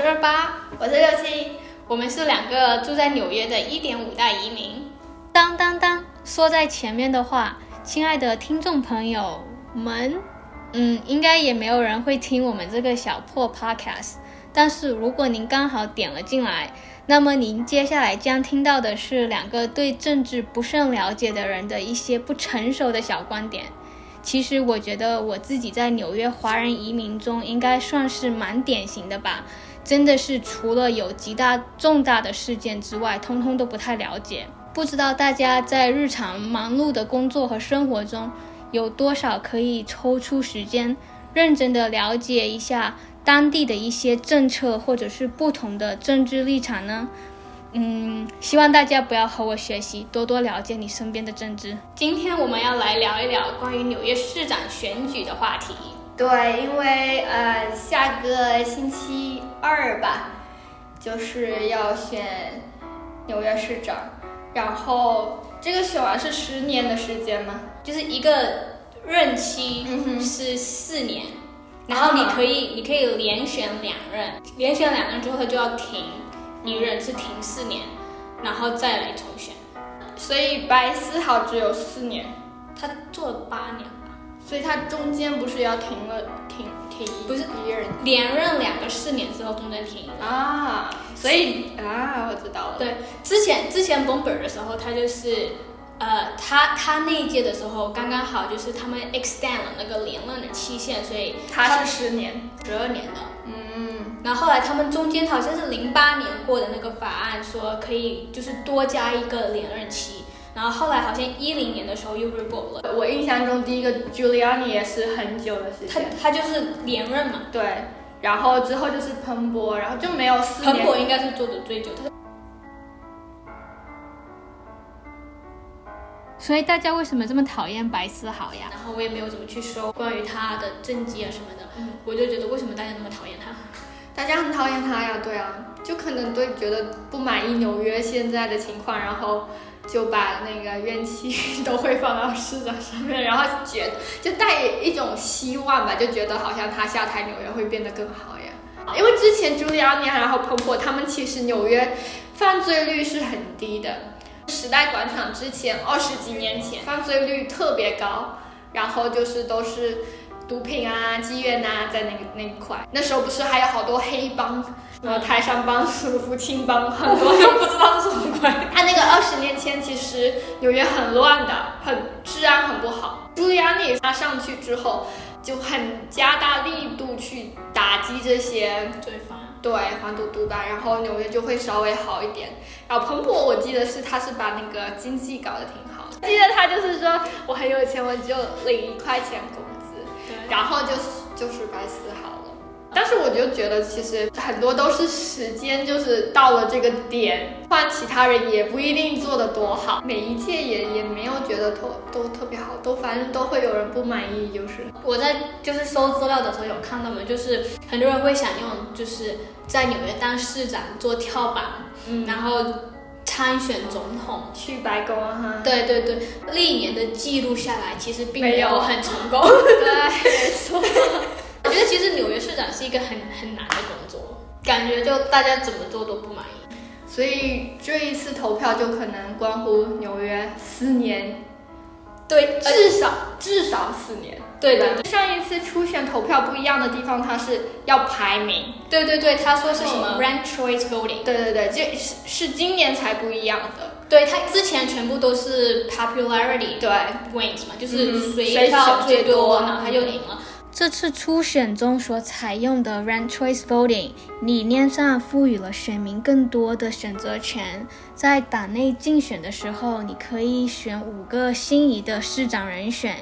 是二八，我是六七，我们是两个住在纽约的一点五代移民。当当当，说在前面的话，亲爱的听众朋友们，嗯，应该也没有人会听我们这个小破 podcast。但是如果您刚好点了进来，那么您接下来将听到的是两个对政治不甚了解的人的一些不成熟的小观点。其实我觉得我自己在纽约华人移民中应该算是蛮典型的吧，真的是除了有极大重大的事件之外，通通都不太了解。不知道大家在日常忙碌的工作和生活中，有多少可以抽出时间，认真的了解一下当地的一些政策或者是不同的政治立场呢？嗯，希望大家不要和我学习，多多了解你身边的政治。今天我们要来聊一聊关于纽约市长选举的话题。对，因为呃，下个星期二吧，就是要选纽约市长，然后这个选完是十年的时间吗？就是一个任期是四年，然后你可以你可以连选两任，连选两任之后他就要停。一任是停四年，然后再来重选，所以白思豪只有四年，他做了八年。吧，所以他中间不是要停了停停不是一任连任两个四年之后中间停。啊，所以啊我知道了，对，之前之前 Bomber 的时候他就是。呃，他他那一届的时候刚刚好，就是他们 extend 了那个连任的期限，所以他是十年、十二年的。嗯，然后后来他们中间好像是零八年过的那个法案，说可以就是多加一个连任期，然后后来好像一零年的时候又 revoke 了。我印象中第一个 Giuliani 也是很久的时间，他他就是连任嘛。对，然后之后就是彭博，然后就没有四年。彭博应该是做的最久，他。所以大家为什么这么讨厌白思豪呀？然后我也没有怎么去说关于他的政绩啊什么的，我就觉得为什么大家那么讨厌他？大家很讨厌他呀，对啊，就可能对觉得不满意纽约现在的情况，然后就把那个怨气 都会放到市长上面，然后觉就带一种希望吧，就觉得好像他下台纽约会变得更好呀。因为之前朱利安尼然后彭博他们其实纽约犯罪率是很低的。时代广场之前二十几年前犯罪率特别高，然后就是都是毒品啊、妓院呐，在那个那一块。那时候不是还有好多黑帮，然后泰山帮、福清帮，很多都不知道是什么鬼。他那个二十年前其实纽约很乱的，很治安很不好。朱利安尼他上去之后，就很加大力度去打击这些罪犯。对，黄赌毒吧，然后纽约就会稍微好一点。然后彭博，我记得是他是把那个经济搞得挺好。记得他就是说我很有钱，我就领一块钱工资，然后就是就是白思豪。但是我就觉得，其实很多都是时间，就是到了这个点，换其他人也不一定做得多好。每一届也也没有觉得特都特别好，都反正都会有人不满意。就是我在就是搜资料的时候有看到嘛，就是很多人会想用就是在纽约当市长做跳板，嗯，然后参选总统去白宫哈。对对对，历年的记录下来，其实并没有很成功。对，没错。其实纽约市长是一个很很难的工作，感觉就大家怎么做都不满意，所以这一次投票就可能关乎纽约四年，对，至少至少四年，对的。上一次初选投票不一样的地方，它是要排名，对对对，他说是什么？Rank choice voting，对对对，这是是今年才不一样的，对他之前全部都是 popularity 对。wins 嘛，就是谁票最多，然后他就赢了。这次初选中所采用的 rank choice voting 理念上赋予了选民更多的选择权。在党内竞选的时候，你可以选五个心仪的市长人选，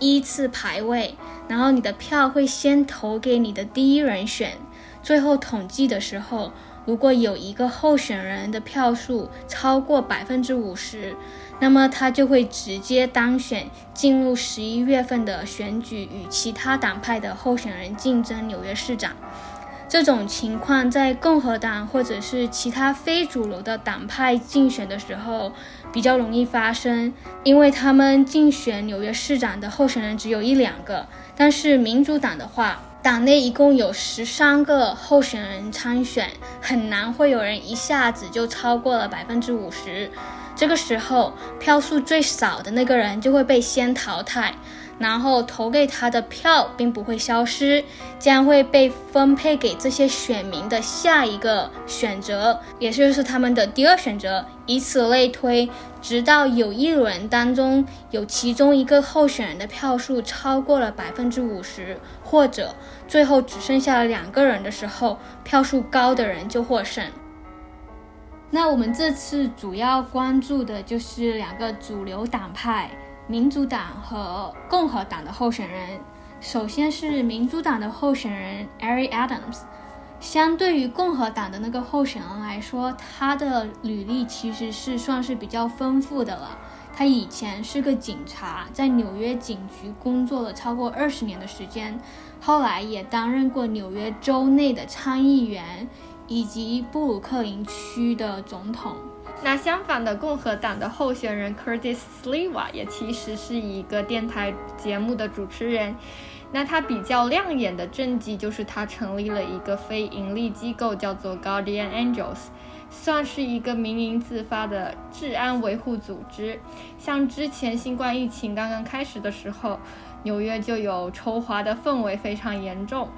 依次排位，然后你的票会先投给你的第一人选。最后统计的时候，如果有一个候选人的票数超过百分之五十。那么他就会直接当选，进入十一月份的选举，与其他党派的候选人竞争纽约市长。这种情况在共和党或者是其他非主流的党派竞选的时候比较容易发生，因为他们竞选纽约市长的候选人只有一两个。但是民主党的话，党内一共有十三个候选人参选，很难会有人一下子就超过了百分之五十。这个时候，票数最少的那个人就会被先淘汰。然后投给他的票并不会消失，将会被分配给这些选民的下一个选择，也就是他们的第二选择，以此类推，直到有一轮当中有其中一个候选人的票数超过了百分之五十，或者最后只剩下了两个人的时候，票数高的人就获胜。那我们这次主要关注的就是两个主流党派。民主党和共和党的候选人，首先是民主党的候选人 Eric Adams。相对于共和党的那个候选人来说，他的履历其实是算是比较丰富的了。他以前是个警察，在纽约警局工作了超过二十年的时间，后来也担任过纽约州内的参议员以及布鲁克林区的总统。那相反的，共和党的候选人 Curtis Sliwa 也其实是一个电台节目的主持人。那他比较亮眼的政绩就是他成立了一个非盈利机构，叫做 Guardian Angels，算是一个民营自发的治安维护组织。像之前新冠疫情刚刚开始的时候，纽约就有仇华的氛围非常严重，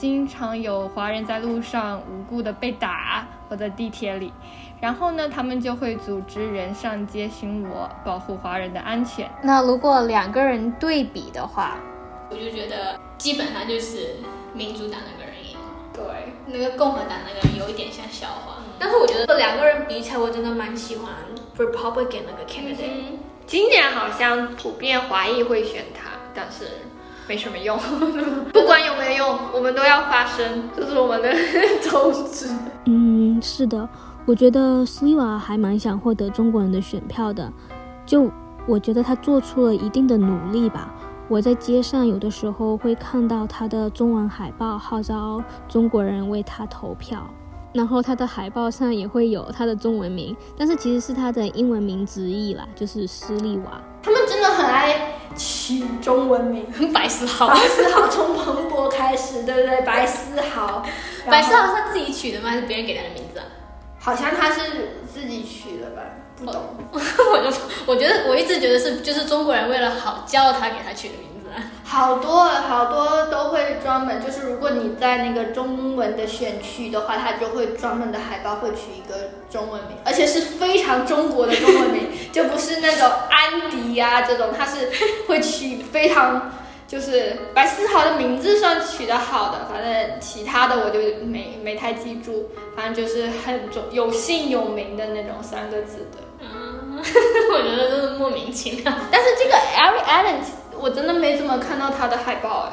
经常有华人在路上无故的被打，或在地铁里。然后呢，他们就会组织人上街巡逻，保护华人的安全。那如果两个人对比的话，我就觉得基本上就是民主党那个人赢了。对，那个共和党那个人有一点像笑话。但是我觉得两个人比起来，我真的蛮喜欢 Republican 那个 candidate。今年好像普遍华裔会选他，但是没什么用。不管有没有用，我们都要发声，这是我们的 宗旨。嗯，是的。我觉得斯利瓦还蛮想获得中国人的选票的，就我觉得他做出了一定的努力吧。我在街上有的时候会看到他的中文海报，号召中国人为他投票。然后他的海报上也会有他的中文名，但是其实是他的英文名直译啦，就是斯利瓦。他们真的很爱取中文名，白思豪，白思豪从彭博开始，对不对？白思豪，白思豪是他自己取的吗？还是别人给他的名字啊？好像他是自己取的吧，不懂。我就我觉得我一直觉得是就是中国人为了好叫他给他取的名字。好多好多都会专门就是如果你在那个中文的选区的话，他就会专门的海报会取一个中文名，而且是非常中国的中文名，就不是那种安迪呀这种，他是会取非常。就是白思豪的名字算取得好的，反正其他的我就没没太记住，反正就是很重有姓有名的那种三个字的。嗯，我觉得都是莫名其妙。但是这个 Eric Allen 我真的没怎么看到他的海报哎。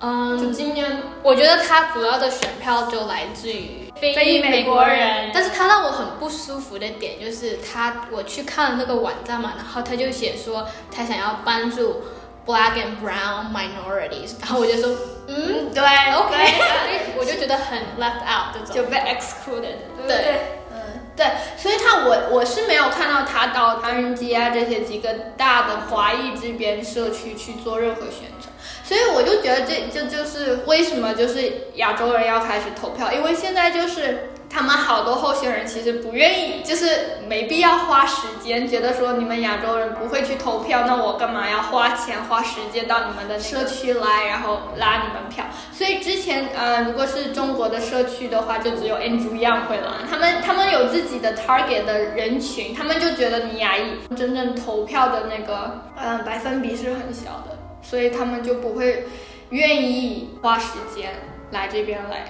嗯，就今年我觉得他主要的选票就来自于非美国人，但是他让我很不舒服的点就是他我去看了那个网站嘛，然后他就写说他想要帮助。Black and brown minorities，然后我就说，嗯，对，OK，我就觉得很 left out 这种，就被 excluded，对，嗯，对，所以他我我是没有看到他到唐人街啊这些几个大的华裔这边社区去做任何宣传，所以我就觉得这这就是为什么就是亚洲人要开始投票，因为现在就是。他们好多候选人其实不愿意，就是没必要花时间，觉得说你们亚洲人不会去投票，那我干嘛要花钱花时间到你们的社区来，然后拉你们票？所以之前呃，如果是中国的社区的话，就只有 Andrew Yang 会拉，他们他们有自己的 target 的人群，他们就觉得你亚裔真正投票的那个嗯百分比是很小的，所以他们就不会愿意花时间来这边来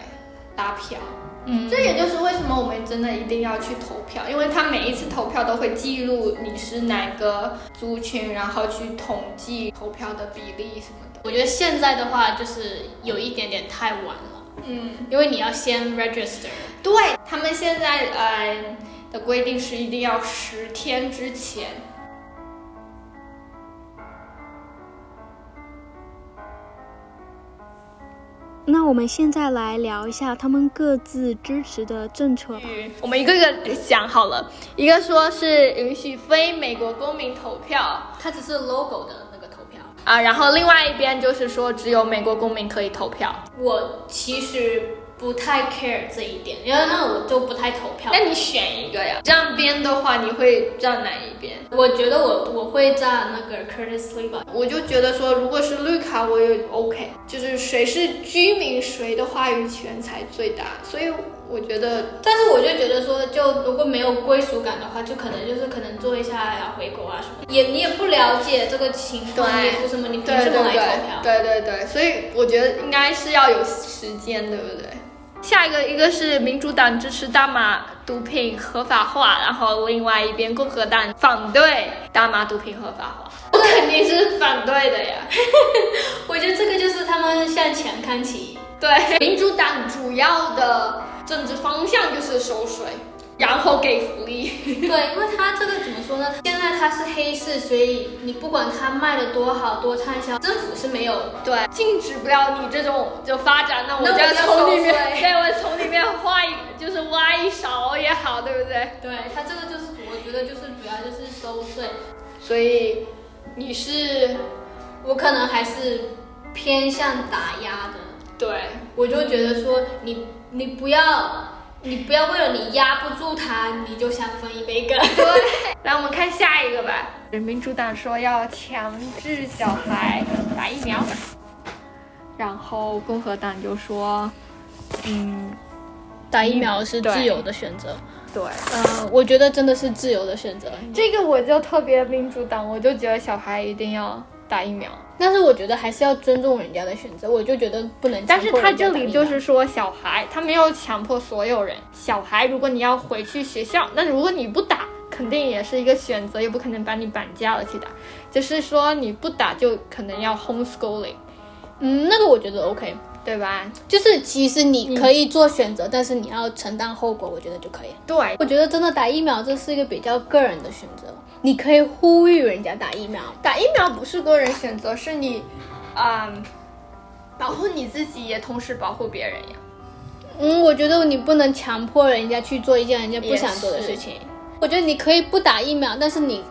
拉票。嗯，这也就是为什么我们真的一定要去投票，因为他每一次投票都会记录你是哪个族群，然后去统计投票的比例什么的。我觉得现在的话就是有一点点太晚了，嗯，因为你要先 register。对他们现在呃的规定是一定要十天之前。那那我们现在来聊一下他们各自支持的政策吧。我们一个一个讲好了，一个说是允许非美国公民投票它只是 logo 的那个投票。啊，然后另外一边就是说只有美国公民可以投票。我其实不太 care 这一点，因为那我就不太投票。那你选一个呀？这样边的话，你会站哪一边？我觉得我我会站那个 Curtis Lee 吧。我就觉得说，如果是绿卡，我也 OK，就是谁是居民，谁的话语权才最大。所以我觉得，但是我就觉得说，就如果没有归属感的话，就可能就是可能做一下呀回国啊什么的，也你也不了解这个情况，也不什么，你凭对对什么来投对票？对对对，所以我觉得应该是要有时间，对不对？下一个一个是民主党支持大麻毒品合法化，然后另外一边共和党反对大麻毒品合法化，我肯定是反对的呀。我觉得这个就是他们向前看齐。对，民主党主要的政治方向就是收税，然后给福利。对，因为它这个怎么说呢？现在它是黑市，所以你不管它卖的多好多畅销，政府是没有对，禁止不了你这种就发展，那我就从里面，对我从里面画一，就是挖一勺也好，对不对？对它这个就是我觉得就是主要就是收税。所以你是我可能还是偏向打压的，对，我就觉得说你你不要你不要为了你压不住他，你就想分一杯羹。对，来我们看下一个吧。民主党说要强制小孩打疫苗，然后共和党就说，嗯，打疫苗是自由的选择。对。嗯，我觉得真的是自由的选择。这个我就特别民主党，我就觉得小孩一定要打疫苗。但是我觉得还是要尊重人家的选择，我就觉得不能强但是他这里就是说小孩，他没有强迫所有人。小孩，如果你要回去学校，那如果你不打，肯定也是一个选择，也不可能把你绑架了去打。就是说你不打，就可能要 homeschooling，嗯，那个我觉得 OK，对吧？就是其实你可以做选择，但是你要承担后果，我觉得就可以。对，我觉得真的打疫苗这是一个比较个人的选择，你可以呼吁人家打疫苗，打疫苗不是个人选择，是你，嗯，保护你自己，也同时保护别人呀。嗯，我觉得你不能强迫人家去做一件人家不想做的事情。我觉得你可以不打疫苗，但是你，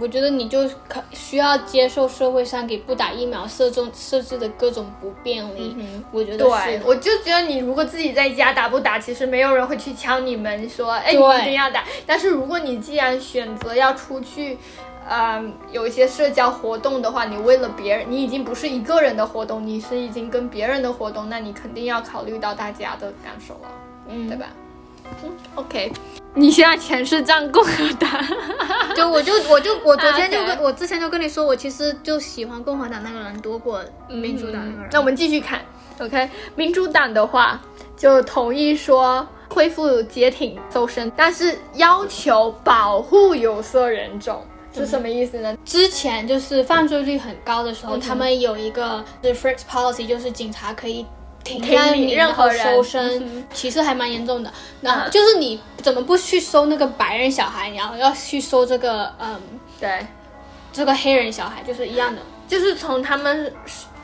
我觉得你就可需要接受社会上给不打疫苗设中设置的各种不便利。我觉得是对，我就觉得你如果自己在家打不打，其实没有人会去敲你门说，哎，你一定要打。但是如果你既然选择要出去，嗯，有一些社交活动的话，你为了别人，你已经不是一个人的活动，你是已经跟别人的活动，那你肯定要考虑到大家的感受了，嗯对吧？嗯，OK，你现在全是站共和党，就我就我就我昨天就跟我之前就跟你说，我其实就喜欢共和党那个人多过民主党那个人。那我们继续看，OK，民主党的话就同意说恢复解挺搜身，但是要求保护有色人种。是什么意思呢？之前就是犯罪率很高的时候，嗯他们有一个 the freeze policy，就是警察可以停可以理下你，任何人搜身，嗯其实还蛮严重的。然后嗯就是你怎么不去搜那个白人小孩，然后要去搜这个嗯对，这个黑人小孩，就是一样的。就是从他们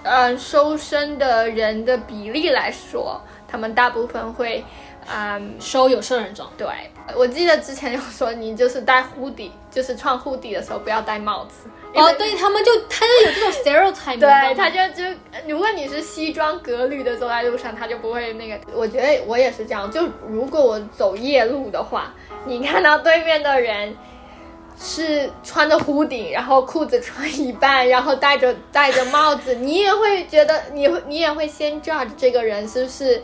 呃收身的人的比例来说，他们大部分会，嗯，收有色人种，对，我记得之前有说，你就是戴 hoodie，就是穿 hoodie 的时候不要戴帽子。哦，对他们就他就有这种 stereotype，对，他就就如果你是西装革履的走在路上，他就不会那个。我觉得我也是这样，就如果我走夜路的话，你看到对面的人是穿着 hoodie，然后裤子穿一半，然后戴着戴着帽子，你也会觉得你会你也会先 judge 这个人是不是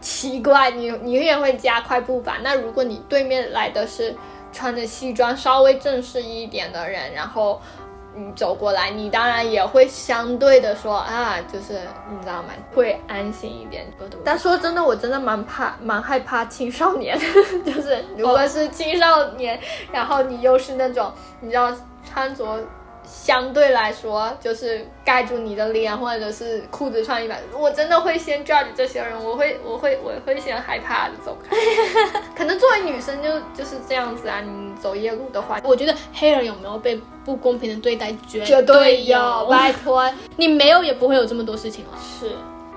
奇怪，你你也会加快步伐。那如果你对面来的是穿着西装稍微正式一点的人，然后。你走过来，你当然也会相对的说啊，就是你知道吗？会安心一点。但说真的，我真的蛮怕、蛮害怕青少年，就是如果是青少年，然后你又是那种你知道穿着相对来说就是盖住你的脸，或者是裤子穿一半，我真的会先 judge 这些人，我会我会我会先害怕的走开。可能作为女生就就是这样子啊，你走夜路的话，我觉得黑人有没有被不公平的对待，绝绝对有有，拜托。你没有也不会有这么多事情了。是，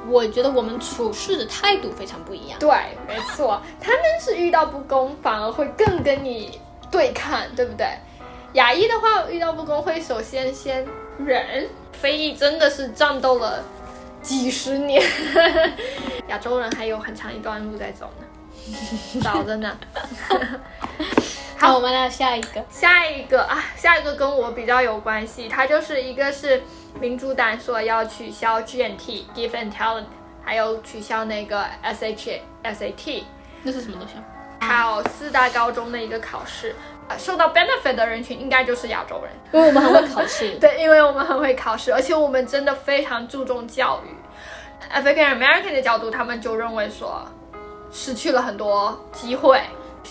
我觉得我们处事的态度非常不一样。对，没错，他们是遇到不公反而会更跟你对抗，对不对？雅一的话，遇到不公会首先先忍。非议真的是战斗了几十年，亚洲人还有很长一段路在走呢，早着呢。好，我们来下一个，下一个啊，下一个跟我比较有关系，它就是一个是民主党说要取消 GNT Give and Talent，还有取消那个 SH SAT，那是什么东西？啊？还有四大高中的一个考试。受到 benefit 的人群应该就是亚洲人，因为我们很会考试。对，因为我们很会考试，而且我们真的非常注重教育。African American 的角度，他们就认为说失去了很多机会。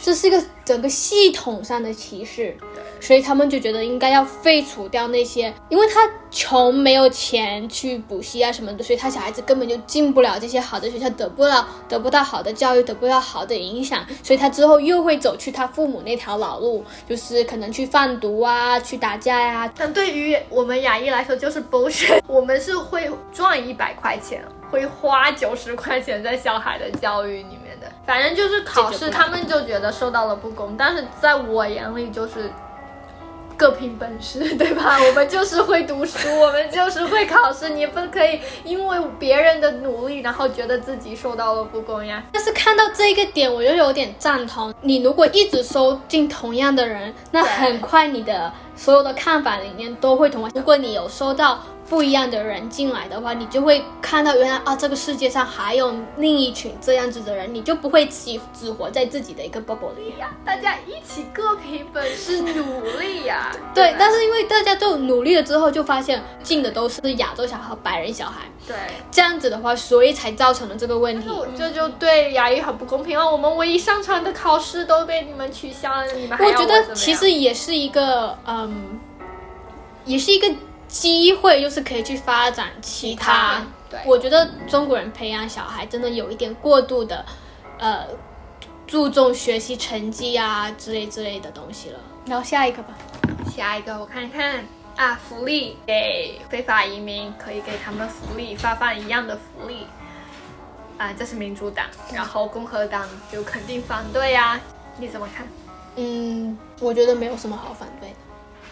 这是一个整个系统上的歧视，所以他们就觉得应该要废除掉那些，因为他穷没有钱去补习啊什么的，所以他小孩子根本就进不了这些好的学校，得不到得不到好的教育，得不到好的影响，所以他之后又会走去他父母那条老路，就是可能去贩毒啊，去打架呀。但对于我们亚裔来说，就是剥削。我们是会赚一百块钱，会花九十块钱在小孩的教育里面的。反正就是考试，他们就觉得受到了不公，但是在我眼里就是各凭本事，对吧？我们就是会读书，我们就是会考试，你不可以因为别人的努力，然后觉得自己受到了不公呀。但是看到这个点，我就有点赞同。你如果一直收进同样的人，那很快你的所有的看法里面都会同。如果你有收到。不一样的人进来的话，你就会看到原来啊，这个世界上还有另一群这样子的人，你就不会只只活在自己的一个 bubble 里呀。大家一起各凭本事努力呀。对，但是因为大家都努力了之后，就发现进的都是亚洲小孩、白人小孩。对，这样子的话，所以才造成了这个问题。这就对亚裔很不公平啊！我们唯一上传的考试都被你们取消了，你们还我觉得其实也是一个，嗯，也是一个。机会就是可以去发展其他。对，我觉得中国人培养小孩真的有一点过度的，呃，注重学习成绩啊之类之类的东西了。然后下一个吧，下一个我看看啊，福利给非法移民可以给他们福利，发放一样的福利。啊，这是民主党，然后共和党就肯定反对呀。你怎么看？嗯，我觉得没有什么好反对的。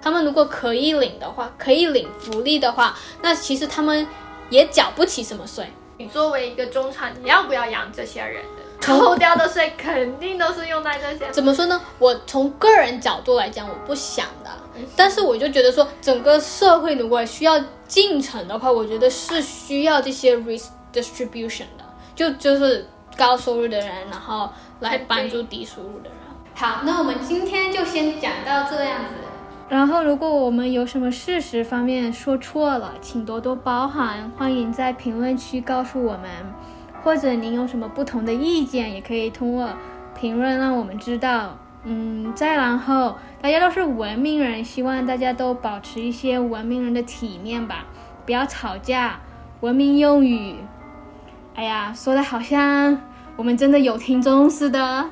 他们如果可以领的话，可以领福利的话，那其实他们也缴不起什么税。你作为一个中产，你要不要养这些人？扣掉的税肯定都是用在这些。怎么说呢？我从个人角度来讲，我不想的。但是我就觉得说，整个社会如果需要进程的话，我觉得是需要这些 redistribution 的，就就是高收入的人，然后来帮助低收入的人。好，那我们今天就先讲到这样子。然后，如果我们有什么事实方面说错了，请多多包涵，欢迎在评论区告诉我们，或者您有什么不同的意见，也可以通过评论让我们知道。嗯，再然后，大家都是文明人，希望大家都保持一些文明人的体面吧，不要吵架，文明用语。哎呀，说的好像我们真的有听众似的。